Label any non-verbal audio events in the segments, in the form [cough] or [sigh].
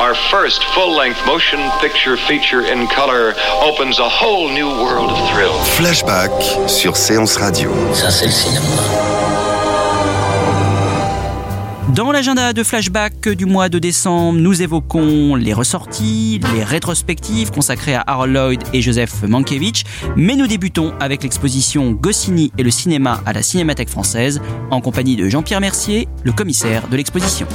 Our first full-length motion picture feature in color opens a whole new world of thrill. Flashback sur Séance Radio. Ça, c'est le cinéma. Dans l'agenda de flashback du mois de décembre, nous évoquons les ressorties, les rétrospectives consacrées à Harold Lloyd et Joseph Mankiewicz, mais nous débutons avec l'exposition Goscinny et le cinéma à la Cinémathèque française, en compagnie de Jean-Pierre Mercier, le commissaire de l'exposition.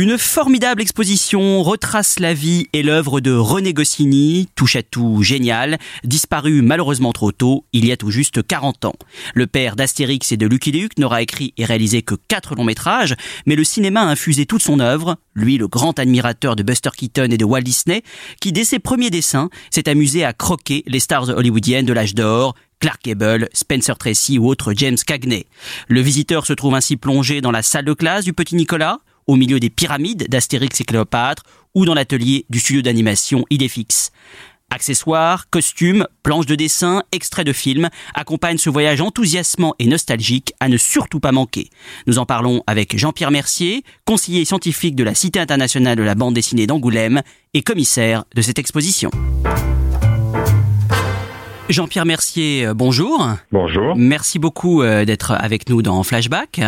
Une formidable exposition retrace la vie et l'œuvre de René Goscinny, touche à tout génial, disparu malheureusement trop tôt, il y a tout juste 40 ans. Le père d'Astérix et de Lucky Luke n'aura écrit et réalisé que quatre longs métrages, mais le cinéma a infusé toute son œuvre, lui le grand admirateur de Buster Keaton et de Walt Disney, qui dès ses premiers dessins s'est amusé à croquer les stars hollywoodiennes de l'âge d'or, Clark Gable, Spencer Tracy ou autre James Cagney. Le visiteur se trouve ainsi plongé dans la salle de classe du petit Nicolas, au milieu des pyramides d'Astérix et Cléopâtre ou dans l'atelier du studio d'animation Idéfix. Accessoires, costumes, planches de dessin, extraits de films accompagnent ce voyage enthousiasmant et nostalgique à ne surtout pas manquer. Nous en parlons avec Jean-Pierre Mercier, conseiller scientifique de la Cité internationale de la bande dessinée d'Angoulême et commissaire de cette exposition. Jean-Pierre Mercier, euh, bonjour. Bonjour. Merci beaucoup euh, d'être avec nous dans Flashback.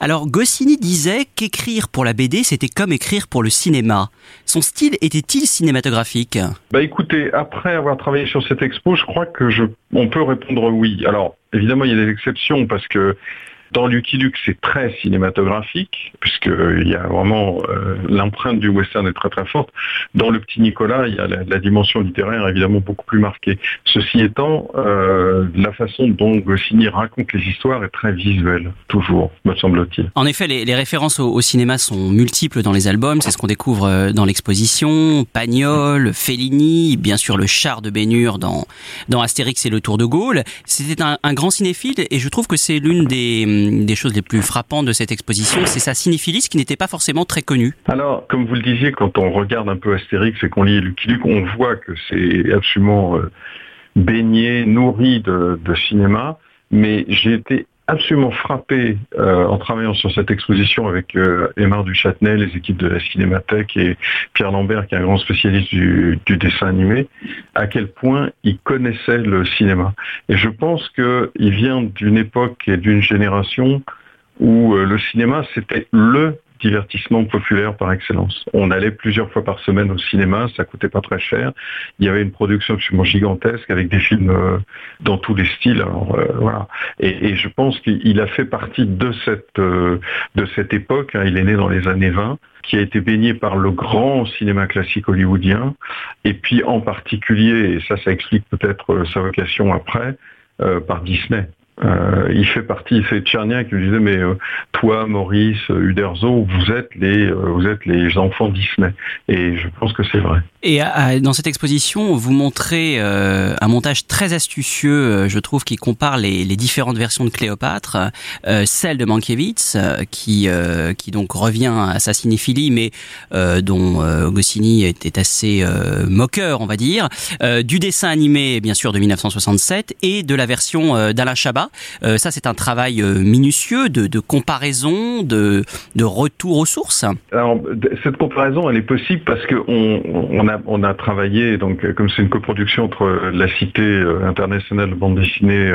Alors, Goscinny disait qu'écrire pour la BD, c'était comme écrire pour le cinéma. Son style était-il cinématographique? Bah écoutez, après avoir travaillé sur cette expo, je crois que je, on peut répondre oui. Alors, évidemment, il y a des exceptions parce que dans Lucky Luke, c'est très cinématographique, puisqu'il y a vraiment euh, l'empreinte du western est très très forte. Dans Le Petit Nicolas, il y a la, dimension littéraire évidemment beaucoup plus marquée. Ceci étant, euh, la façon dont Goscinny raconte les histoires est très visuelle, toujours, me semble-t-il. En effet, les, références au, cinéma sont multiples dans les albums, c'est ce qu'on découvre euh, dans l'exposition. Pagnol, Fellini, bien sûr le char de Bénure dans, dans Astérix et le Tour de Gaulle. C'était un, un grand cinéphile et je trouve que c'est l'une des des choses les plus frappantes de cette exposition, c'est sa cinéphilie qui n'était pas forcément très connue. Alors, comme vous le disiez, quand on regarde un peu Astérix et qu'on lit Lucky on voit que c'est absolument euh, baigné, nourri de cinéma, mais j'ai été absolument frappé euh, en travaillant sur cette exposition avec euh, Aymar les équipes de la Cinémathèque et Pierre Lambert, qui est un grand spécialiste du, du dessin animé, à quel point il connaissait le cinéma. Et je pense qu'il vient d'une époque et d'une génération où euh, le cinéma, c'était le divertissement populaire par excellence. On allait plusieurs fois par semaine au cinéma, ça coûtait pas très cher. Il y avait une production absolument gigantesque avec des films euh, dans tous les styles. Euh. Et, je pense qu'il a fait partie de cette euh, époque. Hein, il est né dans les années 20 qui a été baigné par le grand cinéma classique hollywoodien, et puis en particulier, et ça, ça explique peut-être sa vocation après, par Disney. Euh, il fait partie, c'est Tchernia qui lui disait mais euh, toi Maurice Uderzo vous êtes les euh, vous êtes les enfants Disney et je pense que c'est vrai. Et à, dans cette exposition vous montrez euh, un montage très astucieux euh, je trouve qui compare les, les différentes versions de Cléopâtre, celle de Mankiewicz qui qui donc revient à sa cinéphilie mais dont Goscinny était assez moqueur on va dire, du dessin animé bien sûr de 1967 et de la version d'Alain Chabat euh, ça, c'est un travail euh, minutieux de, comparaison, de, retour aux sources. Alors, cette comparaison, elle est possible parce que on, a, travaillé, donc comme c'est une coproduction entre la Cité internationale de bande dessinée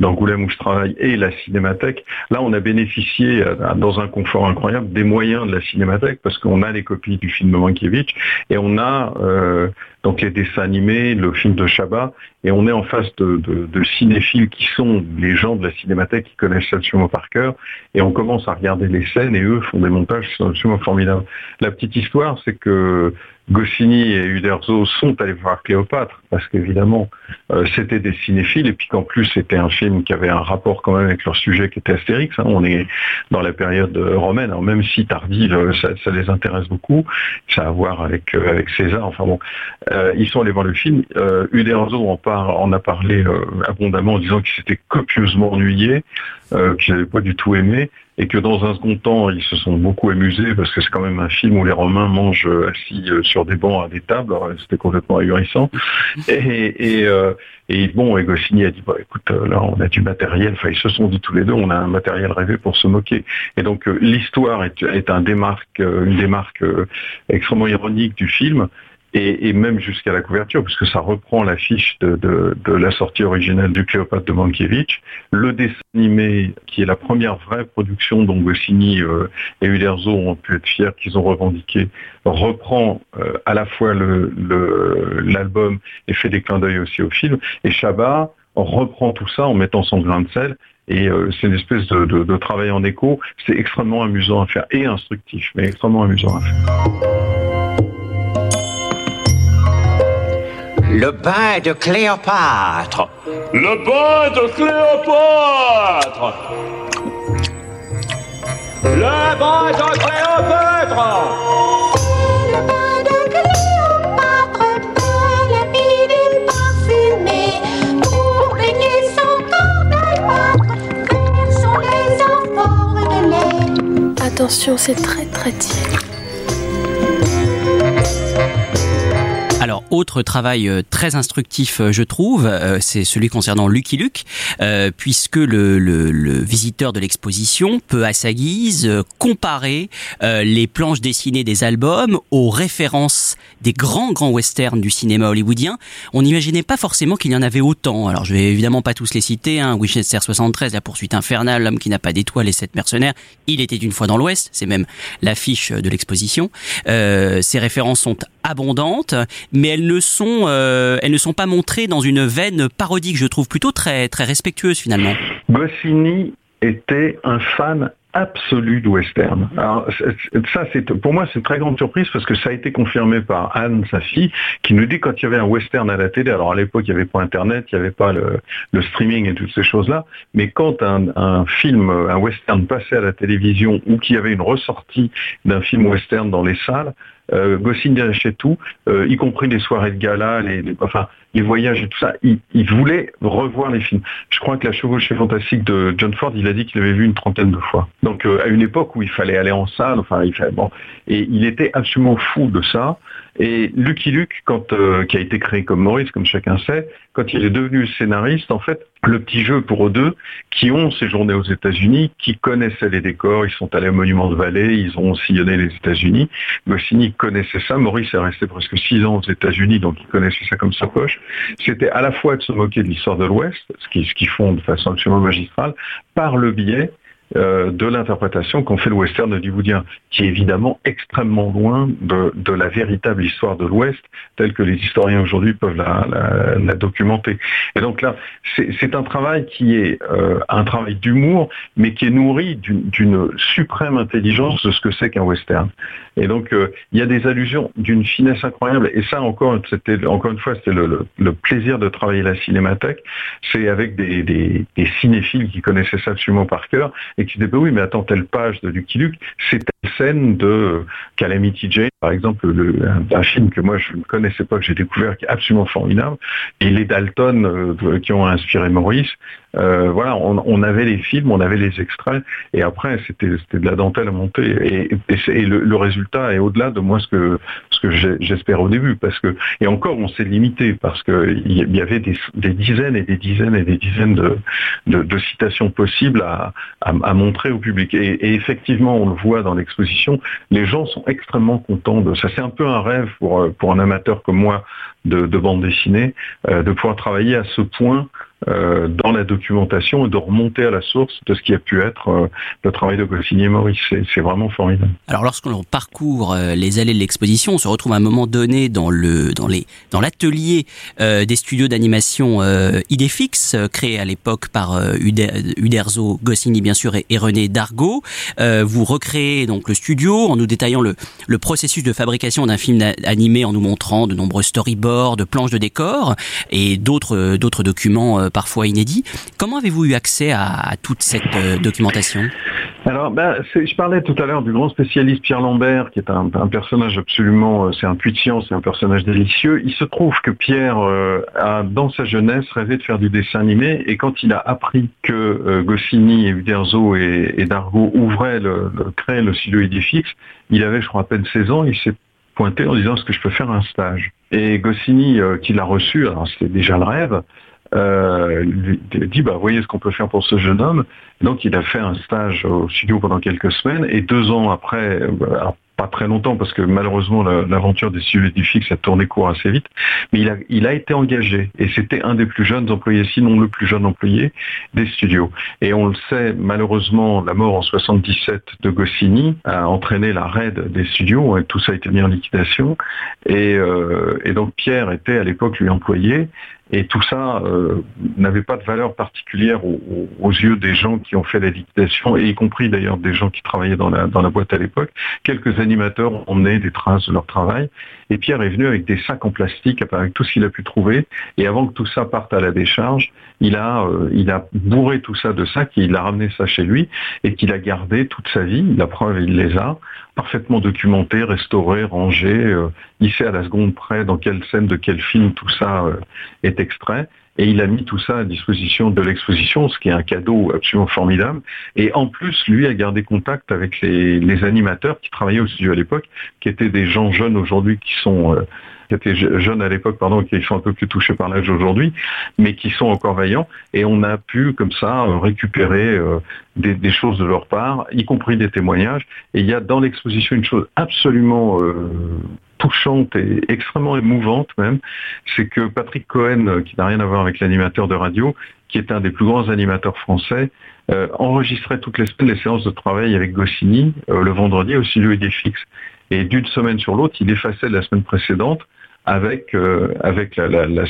d'Angoulême où je travaille et la cinémathèque. Là, on a bénéficié euh, dans un confort incroyable des moyens de la cinémathèque parce qu'on a les copies du film de Mankiewicz et on a euh, donc les dessins animés, le film de Chabat, et on est en face de, cinéphiles qui sont les gens de la cinémathèque qui connaissent absolument par cœur, et on commence à regarder les scènes et eux font des montages qui sont absolument formidables. La petite histoire, c'est que Goscinny et Uderzo sont allés voir Cléopâtre, parce qu'évidemment, euh, c'était des cinéphiles, et puis qu'en plus, c'était un film qui avait un rapport quand même avec leur sujet qui était Astérix. Hein. On est dans la période romaine, même si tardive, ça, les intéresse beaucoup. Ça a à voir avec, euh, César, enfin bon. Euh, ils sont allés voir le film. Uderzo en, en a parlé abondamment en disant qu'il s'était copieusement ennuyé, qu'il n'avait pas du tout aimé, et que dans un second temps, ils se sont beaucoup amusés parce que c'est quand même un film où les Romains mangent assis euh, sur des bancs à des tables. C'était complètement ahurissant. [laughs] Et, et, euh, et bon, Goscinny a dit, bah, écoute, euh, là, on a du matériel. Enfin, ils se sont dit tous les deux, on a un matériel rêvé pour se moquer. Et donc, l'histoire est, est un démarque, une démarque extrêmement ironique du film et, même jusqu'à la couverture, puisque ça reprend l'affiche de, de, la sortie originale du Cléopâtre de Mankiewicz. Le dessin animé, qui est la première vraie production dont Goscinny euh, et Uderzo ont pu être fiers, qu'ils ont revendiqué, reprend euh, à la fois l'album et fait des clins d'œil aussi au film. Et Chabat reprend tout ça en mettant son grain de sel et euh, c'est une espèce de, travail en écho. C'est extrêmement amusant à faire et instructif, mais extrêmement amusant à faire. Le bain de Cléopâtre. Le bain de Cléopâtre. Le bain de Cléopâtre. Le bain de Cléopâtre, belle bidule parfumée, pour baigner son corps d'albâtre, verts sont les amphores de lait. Attention, c'est très très tiède. Autre travail euh, très instructif, euh, je trouve, euh, c'est celui concernant Lucky Luke, puisque le, visiteur de l'exposition peut à sa guise comparer les planches dessinées des albums aux références des grands grands westerns du cinéma hollywoodien. On n'imaginait pas forcément qu'il y en avait autant. Alors, je vais évidemment pas tous les citer. Hein. Winchester 73, La poursuite infernale, L'homme qui n'a pas d'étoile, Les sept mercenaires. Il était une fois dans l'Ouest. C'est même l'affiche de l'exposition. ces références sont abondantes, mais elles euh, elles ne sont pas montrées dans une veine parodique, je trouve plutôt très, très respectueuse finalement. Goscinny était un fan absolu de western. Alors, ça, c'est pour moi, c'est une très grande surprise parce que ça a été confirmé par Anne, sa fille, qui nous dit quand il y avait un western à la télé. Alors à l'époque, il n'y avait pas Internet, il n'y avait pas le, streaming et toutes ces choses-là. Mais quand un, un, film, un western passait à la télévision ou qu'il y avait une ressortie d'un film western dans les salles, euh, Goscinny achetait tout, euh, y compris les soirées de gala, les, enfin les voyages et tout ça. Il, il, voulait revoir les films. Je crois que La chevauchée fantastique de John Ford, il a dit qu'il avait vu une trentaine de fois. Donc euh, à une époque où il fallait aller en salle, enfin il fallait, bon, et il était absolument fou de ça. Et Lucky Luke, quand, euh, qui a été créé comme Maurice, comme chacun sait, quand il est devenu scénariste, en fait, le petit jeu pour eux deux, qui ont séjourné aux États-Unis, qui connaissaient les décors, ils sont allés au Monument de Vallée, ils ont sillonné les États-Unis. Goscinny connaissait ça, Maurice est resté presque six ans aux États-Unis, donc il connaissait ça comme sa poche. C'était à la fois de se moquer de l'histoire de l'Ouest, ce qu'ils font de façon absolument magistrale, par le biais euh, de l'interprétation qu'ont fait le western hollywoodien, qui est évidemment extrêmement loin de, la véritable histoire de l'Ouest, telle que les historiens aujourd'hui peuvent la, documenter. Et donc là, c'est un travail qui est euh, un travail d'humour, mais qui est nourri d'une suprême intelligence de ce que c'est qu'un western. Et donc, euh, il y a des allusions d'une finesse incroyable. Et ça, encore, encore une fois, c'était le, plaisir de travailler la cinémathèque. C'est avec des, cinéphiles qui connaissaient ça absolument par cœur qui disaient, bah oui, mais attends, telle page de Lucky Luke, c'est telle scène de Calamity Jane, par exemple, le, un, film que moi je ne connaissais pas, que j'ai découvert, qui est absolument formidable. Et les Dalton euh, qui ont inspiré Maurice, euh, voilà, on, avait les films, on avait les extraits, et après c'était de la dentelle à monter. Et, le, résultat est au-delà de moi ce que ce j'espère au début, parce que et encore on s'est limité parce que il y avait des, dizaines et des dizaines et des dizaines de, citations possibles à, montrer au public. Et, effectivement, on le voit dans l'exposition, les gens sont extrêmement contents de ça. C'est un peu un rêve pour pour un amateur comme moi de, bande dessinée, euh, de pouvoir travailler à ce point euh, dans la documentation et de remonter à la source de ce qui a pu être euh, le travail de Goscinny et Maurice. C'est vraiment formidable. Alors lorsqu'on parcourt euh, les allées de l'exposition, on se retrouve à un moment donné dans le dans les dans l'atelier des studios d'animation Idéfix créé à l'époque par Uderzo Goscinny bien sûr et, René Dargaud. vous recréez donc le studio en nous détaillant le le processus de fabrication d'un film animé en nous montrant de nombreux storyboards, de planches de décors et d'autres d'autres documents parfois inédits. Comment avez-vous eu accès à, toute cette euh, documentation? Alors, ben, je parlais tout à l'heure du grand spécialiste Pierre Lambert, qui est un, personnage absolument, euh, c'est un puits de science, c'est un personnage délicieux. Il se trouve que Pierre euh, a, dans sa jeunesse, rêvé de faire du dessin animé, et quand il a appris que Goscinny et Uderzo et, et Dargaud ouvraient le, le, créaient le studio Idéfix, il avait, je crois, à peine 16 ans, il s'est pointé en disant est-ce que je peux faire un stage? Et Goscinny, qui l'a reçu, alors c'était déjà le rêve, euh, dit bah voyez ce qu'on peut faire pour ce jeune homme. Donc il a fait un stage au studio pendant quelques semaines et deux ans après, alors pas très longtemps parce que malheureusement l'aventure des studios du fixe a tourné court assez vite, mais il a, été engagé et c'était un des plus jeunes employés, sinon le plus jeune employé des studios. Et on le sait, malheureusement, la mort en 77 de Goscinny a entraîné la raide des studios et tout ça a été mis en liquidation. Et, euh, et donc Pierre était à l'époque lui employé et tout ça euh, n'avait pas de valeur particulière aux, yeux des gens qui ont fait la liquidation, et y compris d'ailleurs des gens qui travaillaient dans la, dans la boîte à l'époque. Quelques animateurs ont emmené des traces de leur travail, et Pierre est venu avec des sacs en plastique, avec tout ce qu'il a pu trouver, et avant que tout ça parte à la décharge, il a, euh, bourré tout ça de sacs, et il a ramené ça chez lui, et qu'il a gardé toute sa vie, la preuve il les a, parfaitement documenté, restauré, rangé, euh, il sait à la seconde près dans quelle scène de quel film tout ça euh, est extrait. Et il a mis tout ça à disposition de l'exposition, ce qui est un cadeau absolument formidable. Et en plus, lui a gardé contact avec les, animateurs qui travaillaient au studio à l'époque, qui étaient des gens jeunes aujourd'hui qui sont... Euh, qui étaient jeunes à l'époque, pardon, qui sont un peu plus touchés par l'âge aujourd'hui, mais qui sont encore vaillants. Et on a pu, comme ça, récupérer euh, des, des, choses de leur part, y compris des témoignages. Et il y a dans l'exposition une chose absolument euh, touchante et extrêmement émouvante même, c'est que Patrick Cohen, qui n'a rien à voir avec l'animateur de radio, qui est un des plus grands animateurs français, euh, enregistrait toutes les semaines les séances de travail avec Goscinny euh, le vendredi au studio Idéfix. Et d'une semaine sur l'autre, il effaçait la semaine précédente avec euh, avec la,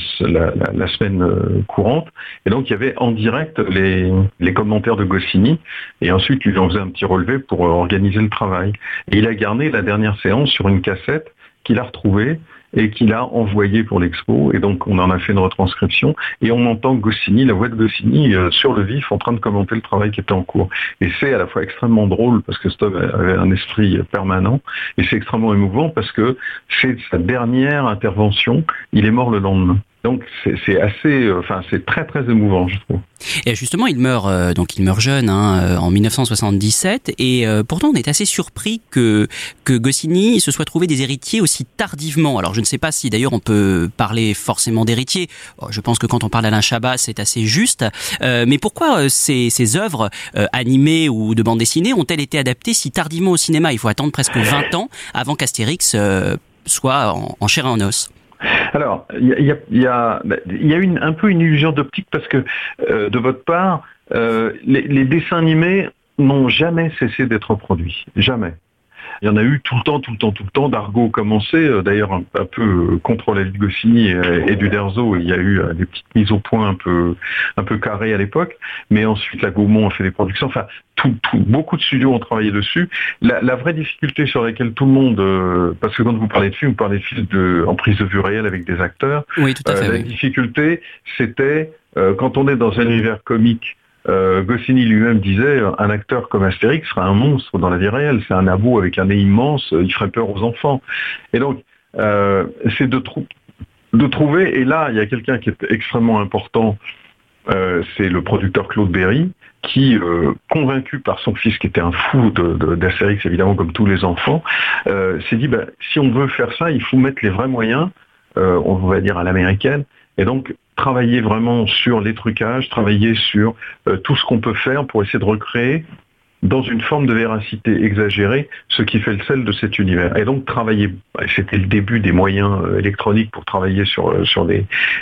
semaine euh, courante. Et donc il y avait en direct les, commentaires de Goscinny et ensuite il en faisait un petit relevé pour organiser le travail. Et il a gardé la dernière séance sur une cassette qu'il a retrouvée et qu'il a envoyé pour l'expo. Et donc, on en a fait une retranscription. Et on entend Goscinny, la voix de Goscinny, euh, sur le vif, en train de commenter le travail qui était en cours. Et c'est à la fois extrêmement drôle, parce que Stob avait un esprit permanent, et c'est extrêmement émouvant, parce que c'est sa dernière intervention. Il est mort le lendemain. Donc c'est assez, enfin c'est très très émouvant, je trouve. Et justement, il meurt euh, donc il meurt jeune hein, en 1977, et euh, pourtant on est assez surpris que que Goscinny se soit trouvé des héritiers aussi tardivement. Alors je ne sais pas si d'ailleurs on peut parler forcément d'héritiers. Je pense que quand on parle d'Alain Chabat, c'est assez juste. Euh, mais pourquoi ces, ces œuvres animées ou de bande dessinée ont-elles été adaptées si tardivement au cinéma? Il faut attendre presque 20 ans avant qu'Astérix soit en chair et en os. Alors, il y a, un peu une illusion d'optique parce que euh, de votre part, euh, les, dessins animés n'ont jamais cessé d'être produits. Jamais. Il y en a eu tout le temps, tout le temps, tout le temps. Dargo commençait, d'ailleurs un, un, peu contre la de Goscinny et, et du Derzo. Il y a eu euh, des petites mises au point un peu, un peu carrées à l'époque. Mais ensuite, la Gaumont a fait des productions. Enfin, tout, tout, beaucoup de studios ont travaillé dessus. La, la, vraie difficulté sur laquelle tout le monde, euh, parce que quand vous parlez de films, vous parlez de films de, en prise de vue réelle avec des acteurs. Oui, tout à fait. Euh, oui. La difficulté, c'était quand on est dans un univers comique euh, Goscinny lui-même disait un acteur comme Astérix serait un monstre dans la vie réelle. C'est un abo avec un nez immense, il ferait peur aux enfants. Et donc, euh, c'est de, trou de, trouver, et là, il y a quelqu'un qui est extrêmement important, euh, c'est le producteur Claude Berry, qui, convaincu par son fils, qui était un fou d'Astérix, évidemment, comme tous les enfants, s'est dit, bah, si on veut faire ça, il faut mettre les vrais moyens, on va dire à l'américaine, et donc travailler vraiment sur les trucages, travailler sur euh, tout ce qu'on peut faire pour essayer de recréer dans une forme de véracité exagérée, ce qui fait le sel de cet univers. Et donc travailler, c'était le début des moyens euh, électroniques pour travailler sur, euh,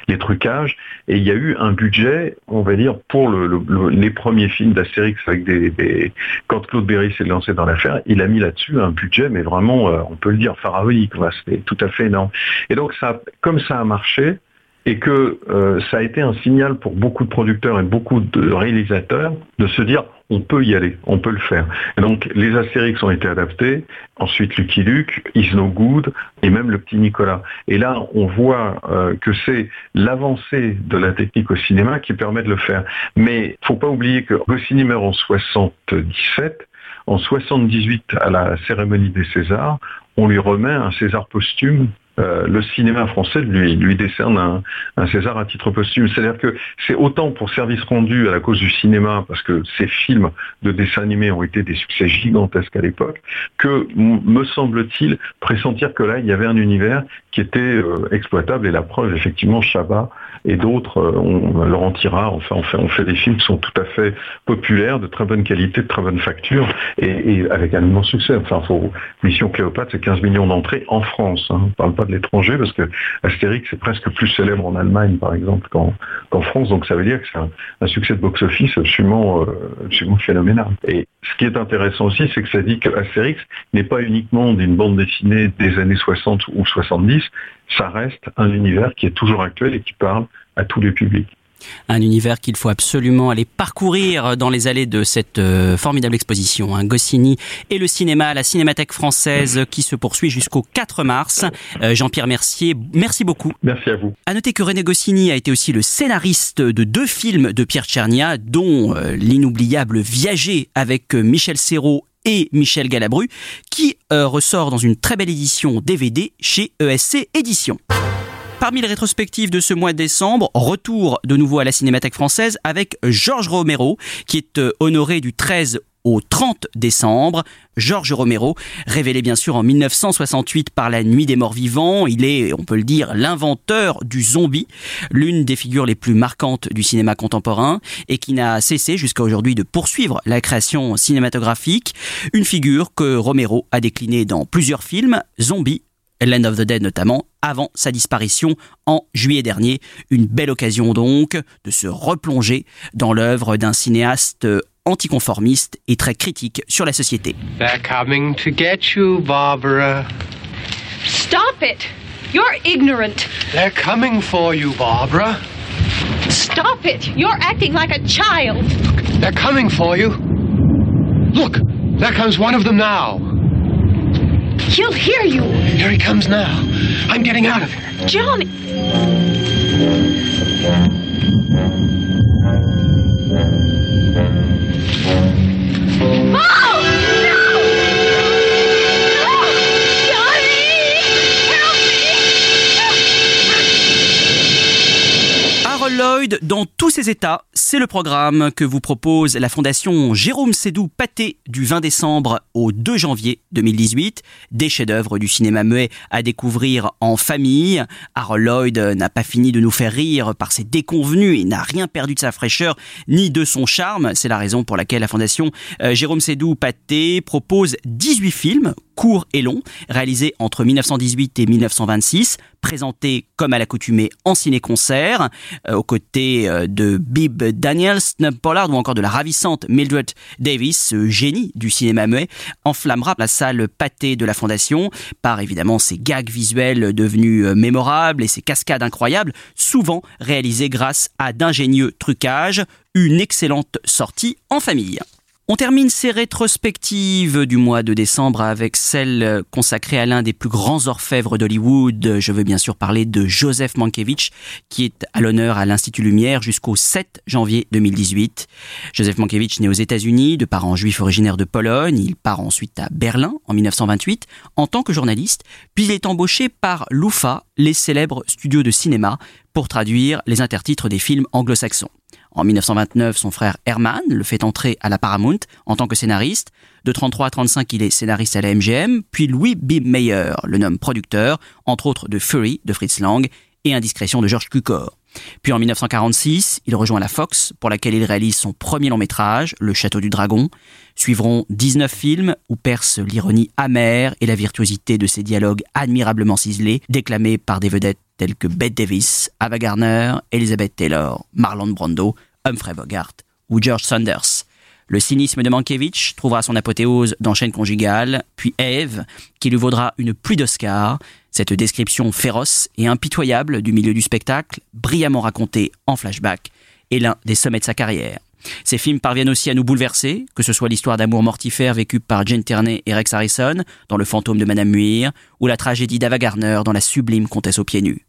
les, trucages, et il y a eu un budget, on va dire, pour le, le- les premiers films d'Astérix avec des, Quand Claude Berry s'est lancé dans l'affaire, il a mis là-dessus un budget, mais vraiment, on peut le dire, pharaonique, c'était tout à fait énorme. Et donc, comme ça a marché, et que euh, ça a été un signal pour beaucoup de producteurs et beaucoup de réalisateurs de se dire on peut y aller, on peut le faire. Et donc les Astérix ont été adaptés, ensuite Lucky Luke, Is No Good et même le petit Nicolas. Et là on voit euh, que c'est l'avancée de la technique au cinéma qui permet de le faire. Mais faut pas oublier que Goscinny meurt en 77, en 78 à la cérémonie des Césars, on lui remet un César posthume. Euh, le cinéma français lui, lui décerne un, un César à titre posthume. C'est-à-dire que c'est autant pour service rendu à la cause du cinéma, parce que ces films de dessins animés ont été des succès gigantesques à l'époque, que me semble-t-il pressentir que là, il y avait un univers qui était euh, exploitable. Et la preuve, effectivement, Chabat et d'autres, euh, on, Laurent Tirard, enfin, on fait, des films qui sont tout à fait populaires, de très bonne qualité, de très bonne facture, et, avec un immense succès. Enfin, faut, Mission Cléopâtre, c'est 15 millions d'entrées en France. Hein. Parle pas l'étranger, parce que Astérix est presque plus célèbre en Allemagne, par exemple, qu'en France. Donc ça veut dire que c'est un, un succès de box-office absolument, euh, absolument phénoménal. Et ce qui est intéressant aussi, c'est que ça dit que Astérix n'est pas uniquement d'une bande dessinée des années 60 ou 70, ça reste un univers qui est toujours actuel et qui parle à tous les publics. Un univers qu'il faut absolument aller parcourir dans les allées de cette euh, formidable exposition. Hein. Goscinny et le cinéma à la Cinémathèque française qui se poursuit jusqu'au 4 mars. Euh, Jean-Pierre Mercier, merci beaucoup. Merci à vous. À noter que René Goscinny a été aussi le scénariste de deux films de Pierre Tchernia, dont euh, l'inoubliable Viager avec Michel Serrault et Michel Galabru, qui euh, ressort dans une très belle édition DVD chez ESC Éditions. Parmi les rétrospectives de ce mois de décembre, retour de nouveau à la Cinémathèque française avec Georges Romero, qui est euh, honoré du 13 au 30 décembre. Georges Romero, révélé bien sûr en 1968 par La Nuit des Morts Vivants, il est, on peut le dire, l'inventeur du zombie, l'une des figures les plus marquantes du cinéma contemporain et qui n'a cessé jusqu'à aujourd'hui de poursuivre la création cinématographique, une figure que Romero a déclinée dans plusieurs films, Zombie, Land of the Dead notamment, avant sa disparition en juillet dernier. Une belle occasion donc de se replonger dans l'œuvre d'un cinéaste anticonformiste et très critique sur la société. They're coming to get you, Barbara. Stop it! You're ignorant. They're coming for you, Barbara. Stop it! You're acting like a child. They're coming for you. Look, there comes one of them now. He'll hear you. Here he comes now. I'm getting out of here. Johnny! Dans tous ses états, c'est le programme que vous propose la fondation Jérôme Sédou Paté du 20 décembre au 2 janvier 2018. Des chefs-d'œuvre du cinéma muet à découvrir en famille. Harold Lloyd n'a pas fini de nous faire rire par ses déconvenus et n'a rien perdu de sa fraîcheur ni de son charme. C'est la raison pour laquelle la fondation euh, Jérôme Sédou Paté propose 18 films courts et longs, réalisés entre 1918 et 1926, présentés comme à l'accoutumée en ciné-concert, euh, aux côtés euh, de Bib Daniels, Snub Pollard ou encore de la ravissante Mildred Davis, ce génie du cinéma muet, enflammera la salle pâtée de la Fondation par évidemment ses gags visuels devenus euh, mémorables et ses cascades incroyables, souvent réalisées grâce à d'ingénieux trucages, une excellente sortie en famille. On termine ces rétrospectives du mois de décembre avec celle consacrée à l'un des plus grands orfèvres d'Hollywood. Je veux bien sûr parler de Joseph Mankiewicz, qui est à l'honneur à l'Institut Lumière jusqu'au 7 janvier 2018. Joseph Mankiewicz naît aux États-Unis, de parents juifs originaires de Pologne. Il part ensuite à Berlin en 1928 en tant que journaliste, puis il est embauché par l'UFA, les célèbres studios de cinéma, pour traduire les intertitres des films anglo-saxons. En 1929, son frère Herman le fait entrer à la Paramount en tant que scénariste. De 33 à 35, il est scénariste à la MGM. Puis Louis Bibb Meyer le nomme producteur, entre autres de Fury de Fritz Lang et Indiscrétion de George Cukor. Puis en 1946, il rejoint la Fox, pour laquelle il réalise son premier long métrage, Le Château du Dragon. Suivront 19 films où perce l'ironie amère et la virtuosité de ses dialogues admirablement ciselés, déclamés par des vedettes telles que Bette Davis, Ava Gardner, Elizabeth Taylor, Marlon Brando, Humphrey Bogart ou George Saunders. Le cynisme de Mankiewicz trouvera son apothéose dans Chaîne conjugale, puis Eve, qui lui vaudra une pluie d'Oscars. Cette description féroce et impitoyable du milieu du spectacle, brillamment racontée en flashback, est l'un des sommets de sa carrière. Ces films parviennent aussi à nous bouleverser, que ce soit l'histoire d'amour mortifère vécue par Jane Terney et Rex Harrison dans Le fantôme de Madame Muir, ou la tragédie d'Ava Gardner dans La sublime comtesse aux pieds nus.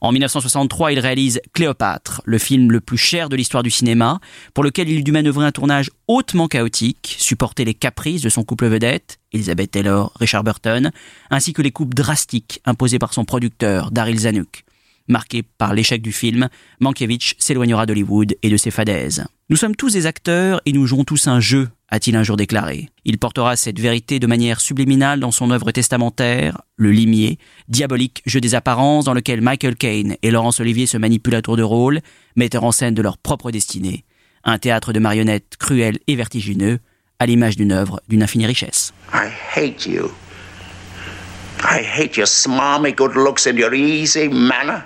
En 1963, il réalise Cléopâtre, le film le plus cher de l'histoire du cinéma, pour lequel il dut manœuvrer un tournage hautement chaotique, supporter les caprices de son couple vedette, Elizabeth Taylor, Richard Burton, ainsi que les coupes drastiques imposées par son producteur, Daryl Zanuck. Marqué par l'échec du film, Mankiewicz s'éloignera d'Hollywood et de ses fadaises. Nous sommes tous des acteurs et nous jouons tous un jeu, a-t-il un jour déclaré. Il portera cette vérité de manière subliminale dans son œuvre testamentaire, Le Limier, diabolique jeu des apparences dans lequel Michael Caine et Laurence Olivier se manipulent à tour de rôle, metteurs en scène de leur propre destinée. Un théâtre de marionnettes cruel et vertigineux, à l'image d'une œuvre d'une infinie richesse. I hate you. I hate your smarmy good looks and your easy manner.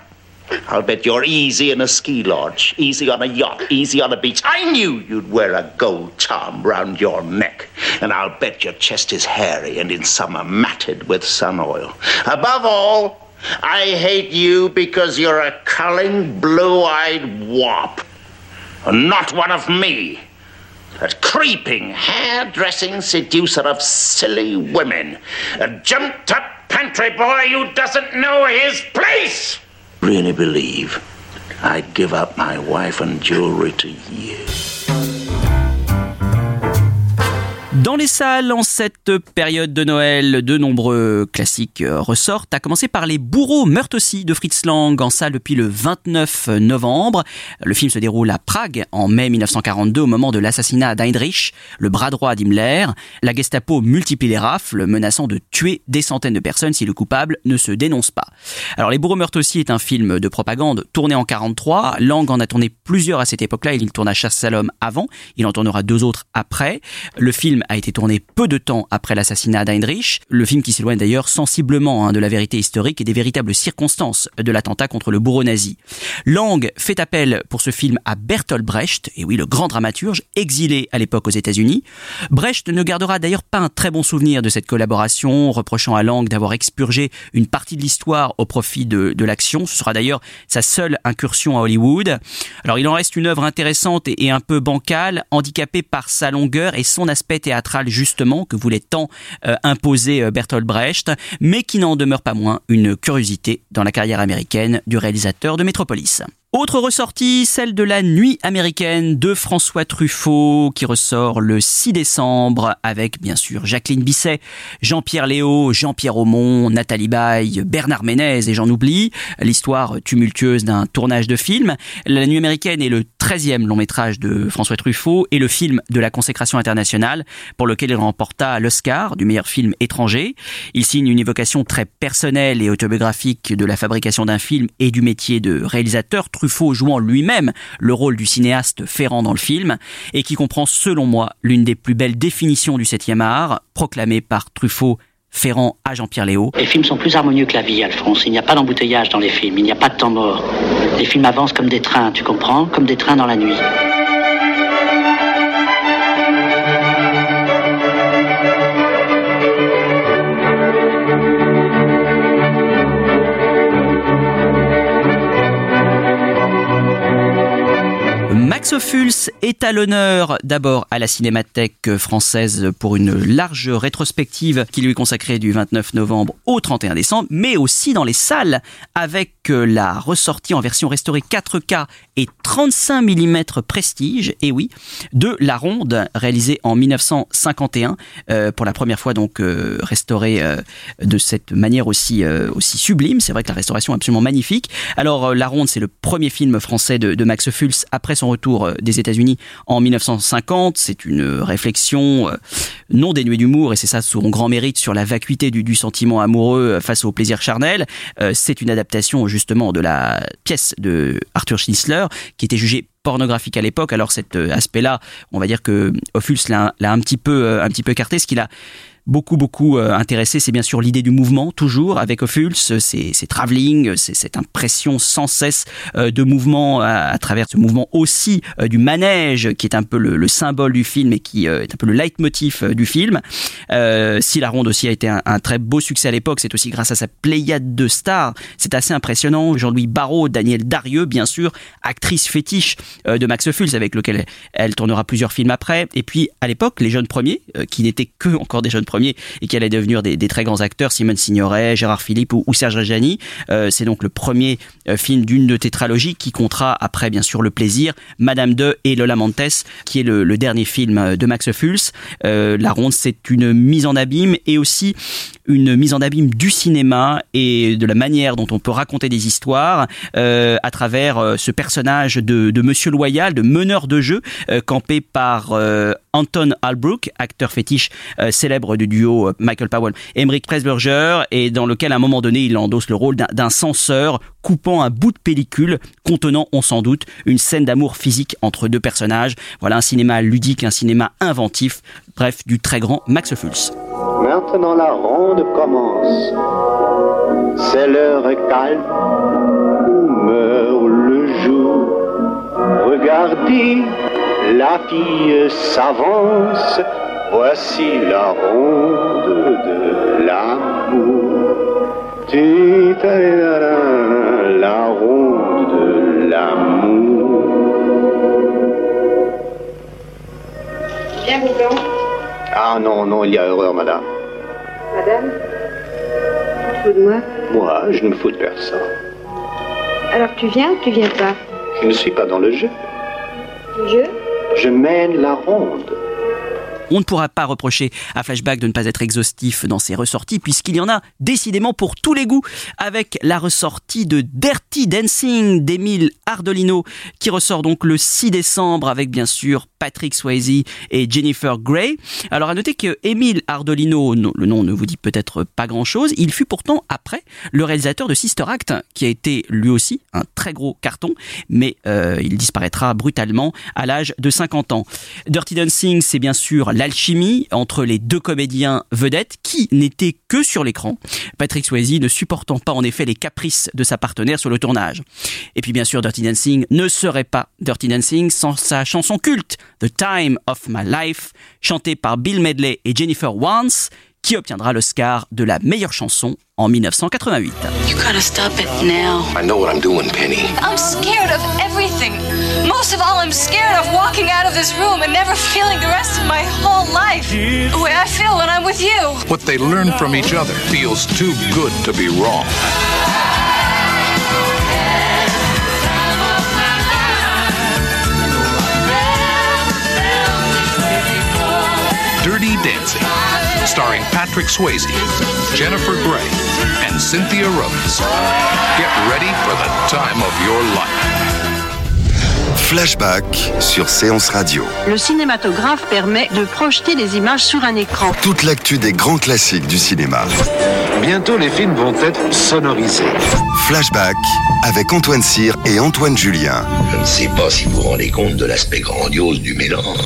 I'll bet you're easy in a ski lodge, easy on a yacht, easy on a beach. I knew you'd wear a gold charm round your neck. And I'll bet your chest is hairy and in summer matted with sun oil. Above all, I hate you because you're a culling, blue-eyed wop. And not one of me. A creeping, hairdressing seducer of silly women. A jumped-up pantry boy who doesn't know his place. Really believe I'd give up my wife and jewelry to you. Dans les salles, en cette période de Noël, de nombreux classiques euh, ressortent, à commencer par Les Bourreaux meurent aussi de Fritz Lang, en salle depuis le 29 novembre. Le film se déroule à Prague en mai 1942 au moment de l'assassinat d'Heinrich, le bras droit d'Himmler. La Gestapo multiplie les rafles, menaçant de tuer des centaines de personnes si le coupable ne se dénonce pas. Alors Les Bourreaux meurent aussi est un film de propagande tourné en 43. Lang en a tourné plusieurs à cette époque-là, il tourna Chasse à l'homme avant, il en tournera deux autres après. Le film a été tourné peu de temps après l'assassinat d'Heinrich, le film qui s'éloigne d'ailleurs sensiblement hein, de la vérité historique et des véritables circonstances de l'attentat contre le bourreau nazi. Lang fait appel pour ce film à Bertolt Brecht, et oui, le grand dramaturge, exilé à l'époque aux États-Unis. Brecht ne gardera d'ailleurs pas un très bon souvenir de cette collaboration, reprochant à Lang d'avoir expurgé une partie de l'histoire au profit de, l'action. Ce sera d'ailleurs sa seule incursion à Hollywood. Alors il en reste une œuvre intéressante et, et un peu bancale, handicapée par sa longueur et son aspect justement que voulait tant euh, imposer euh, Bertolt Brecht, mais qui n'en demeure pas moins une curiosité dans la carrière américaine du réalisateur de Metropolis. Autre ressortie, celle de la nuit américaine de François Truffaut qui ressort le 6 décembre avec bien sûr Jacqueline Bisset, Jean-Pierre Léo, Jean-Pierre Aumont, Nathalie Baye, Bernard Ménez et j'en oublie. L'histoire tumultueuse d'un tournage de film. La nuit américaine est le 13e long métrage de François Truffaut et le film de la consécration internationale pour lequel il remporta l'Oscar du meilleur film étranger. Il signe une évocation très personnelle et autobiographique de la fabrication d'un film et du métier de réalisateur Truffaut jouant lui-même le rôle du cinéaste Ferrand dans le film, et qui comprend selon moi l'une des plus belles définitions du 7e art, proclamée par Truffaut Ferrand à Jean-Pierre Léo. Les films sont plus harmonieux que la vie, Alphonse. Il n'y a pas d'embouteillage dans les films, il n'y a pas de temps mort. Les films avancent comme des trains, tu comprends? Comme des trains dans la nuit. Max Ophuls est à l'honneur d'abord à la Cinémathèque française pour une large rétrospective qui lui est consacrée du 29 novembre au 31 décembre, mais aussi dans les salles avec la ressortie en version restaurée 4K et 35 mm prestige, et oui, de La Ronde, réalisée en 1951, euh, pour la première fois donc euh, restaurée euh, de cette manière aussi, euh, sublime. C'est vrai que la restauration est absolument magnifique. Alors La Ronde, c'est le premier film français de, de Max Ophuls après son retour euh, des États-Unis en 1950. C'est une réflexion euh, non dénuée d'humour et c'est ça son grand mérite sur la vacuité du, sentiment amoureux face au plaisir charnel. Euh, c'est une adaptation justement de la pièce de Arthur Schnitzler qui était jugée pornographique à l'époque. Alors cet euh, aspect-là, on va dire que Ophuls l'a un petit peu euh, un petit peu écarté, ce qu'il a beaucoup beaucoup euh, intéressé, c'est bien sûr l'idée du mouvement toujours avec Ophuls, c'est travelling, c'est cette impression sans cesse euh, de mouvement à, à travers ce mouvement aussi euh, du manège qui est un peu le, le symbole du film et qui euh, est un peu le leitmotiv euh, du film. Euh, si la ronde aussi a été un, très beau succès à l'époque, c'est aussi grâce à sa pléiade de stars. C'est assez impressionnant. Jean-Louis Barrault, Daniel Darieux, bien sûr, actrice fétiche euh, de Max Ophuls avec lequel elle, elle tournera plusieurs films après. Et puis à l'époque, les jeunes premiers, euh, qui n'étaient que encore des jeunes premiers et qui allaient devenir des, très grands acteurs, Simone Signoret, Gérard Philippe ou, Serge Reggiani. Euh, c'est donc le premier euh, film d'une tétralogie qui comptera après bien sûr Le Plaisir, Madame de et Lola Montes, qui est le, dernier film euh, de Max. Euh, la ronde, c'est une mise en abîme et aussi une mise en abîme du cinéma et de la manière dont on peut raconter des histoires à travers ce personnage de, de Monsieur Loyal, de meneur de jeu, campé par Anton Albrook, acteur fétiche euh, célèbre du duo euh, Michael Powell et Emmerich Pressburger, et dans lequel à un moment donné il endosse le rôle d'un- censeur coupant un bout de pellicule contenant, on s'en doute, une scène d'amour physique entre deux personnages. Voilà un cinéma ludique, un cinéma inventif, bref, du très grand Max Ophuls. Maintenant la ronde commence. C'est l'heure calme où meurt le jour? Regardez, la fille s'avance. Voici la ronde de l'amour. La ronde de l'amour. Bien, Ah non, non, il y a erreur, madame. Madame Tu te fous de moi? Moi, je ne me fous de personne. Alors tu viens ou tu viens pas? Je ne suis pas dans le jeu. Le jeu? Je mène la ronde. On ne pourra pas reprocher à Flashback de ne pas être exhaustif dans ses ressorties, puisqu'il y en a décidément pour tous les goûts, avec la ressortie de Dirty Dancing d'Emile Ardolino, qui ressort donc le 6 décembre, avec bien sûr Patrick Swayze et Jennifer Grey. Alors à noter que Emile Ardolino, le nom ne vous dit peut-être pas grand-chose, il fut pourtant après le réalisateur de Sister Act, qui a été lui aussi un très gros carton, mais euh, il disparaîtra brutalement à l'âge de 50 ans. Dirty Dancing, c'est bien sûr l'alchimie entre les deux comédiens vedettes qui n'étaient que sur l'écran. Patrick Swayze ne supportant pas en effet les caprices de sa partenaire sur le tournage. Et puis bien sûr, Dirty Dancing ne serait pas Dirty Dancing sans sa chanson culte The Time of My Life, chantée par Bill Medley et Jennifer Warnes, qui obtiendra l'Oscar de la meilleure chanson en 1988. You gotta stop it now. I know what I'm doing, Penny. I'm scared of everything. Most of all, I'm scared of walking out of this room and never feeling the rest of my whole life the way I feel when I'm with you. What they learn from each other feels too good to be wrong. Dirty Dancing, starring Patrick Swayze, Jennifer Grey, and Cynthia Rhodes. Get ready for the time of your life. Flashback sur Séance Radio. Le cinématographe permet de projeter des images sur un écran. Toute l'actu des grands classiques du cinéma. Bientôt, les films vont être sonorisés. Flashback avec Antoine Cyr et Antoine Julien. Je ne sais pas si vous vous rendez compte de l'aspect grandiose du mélange.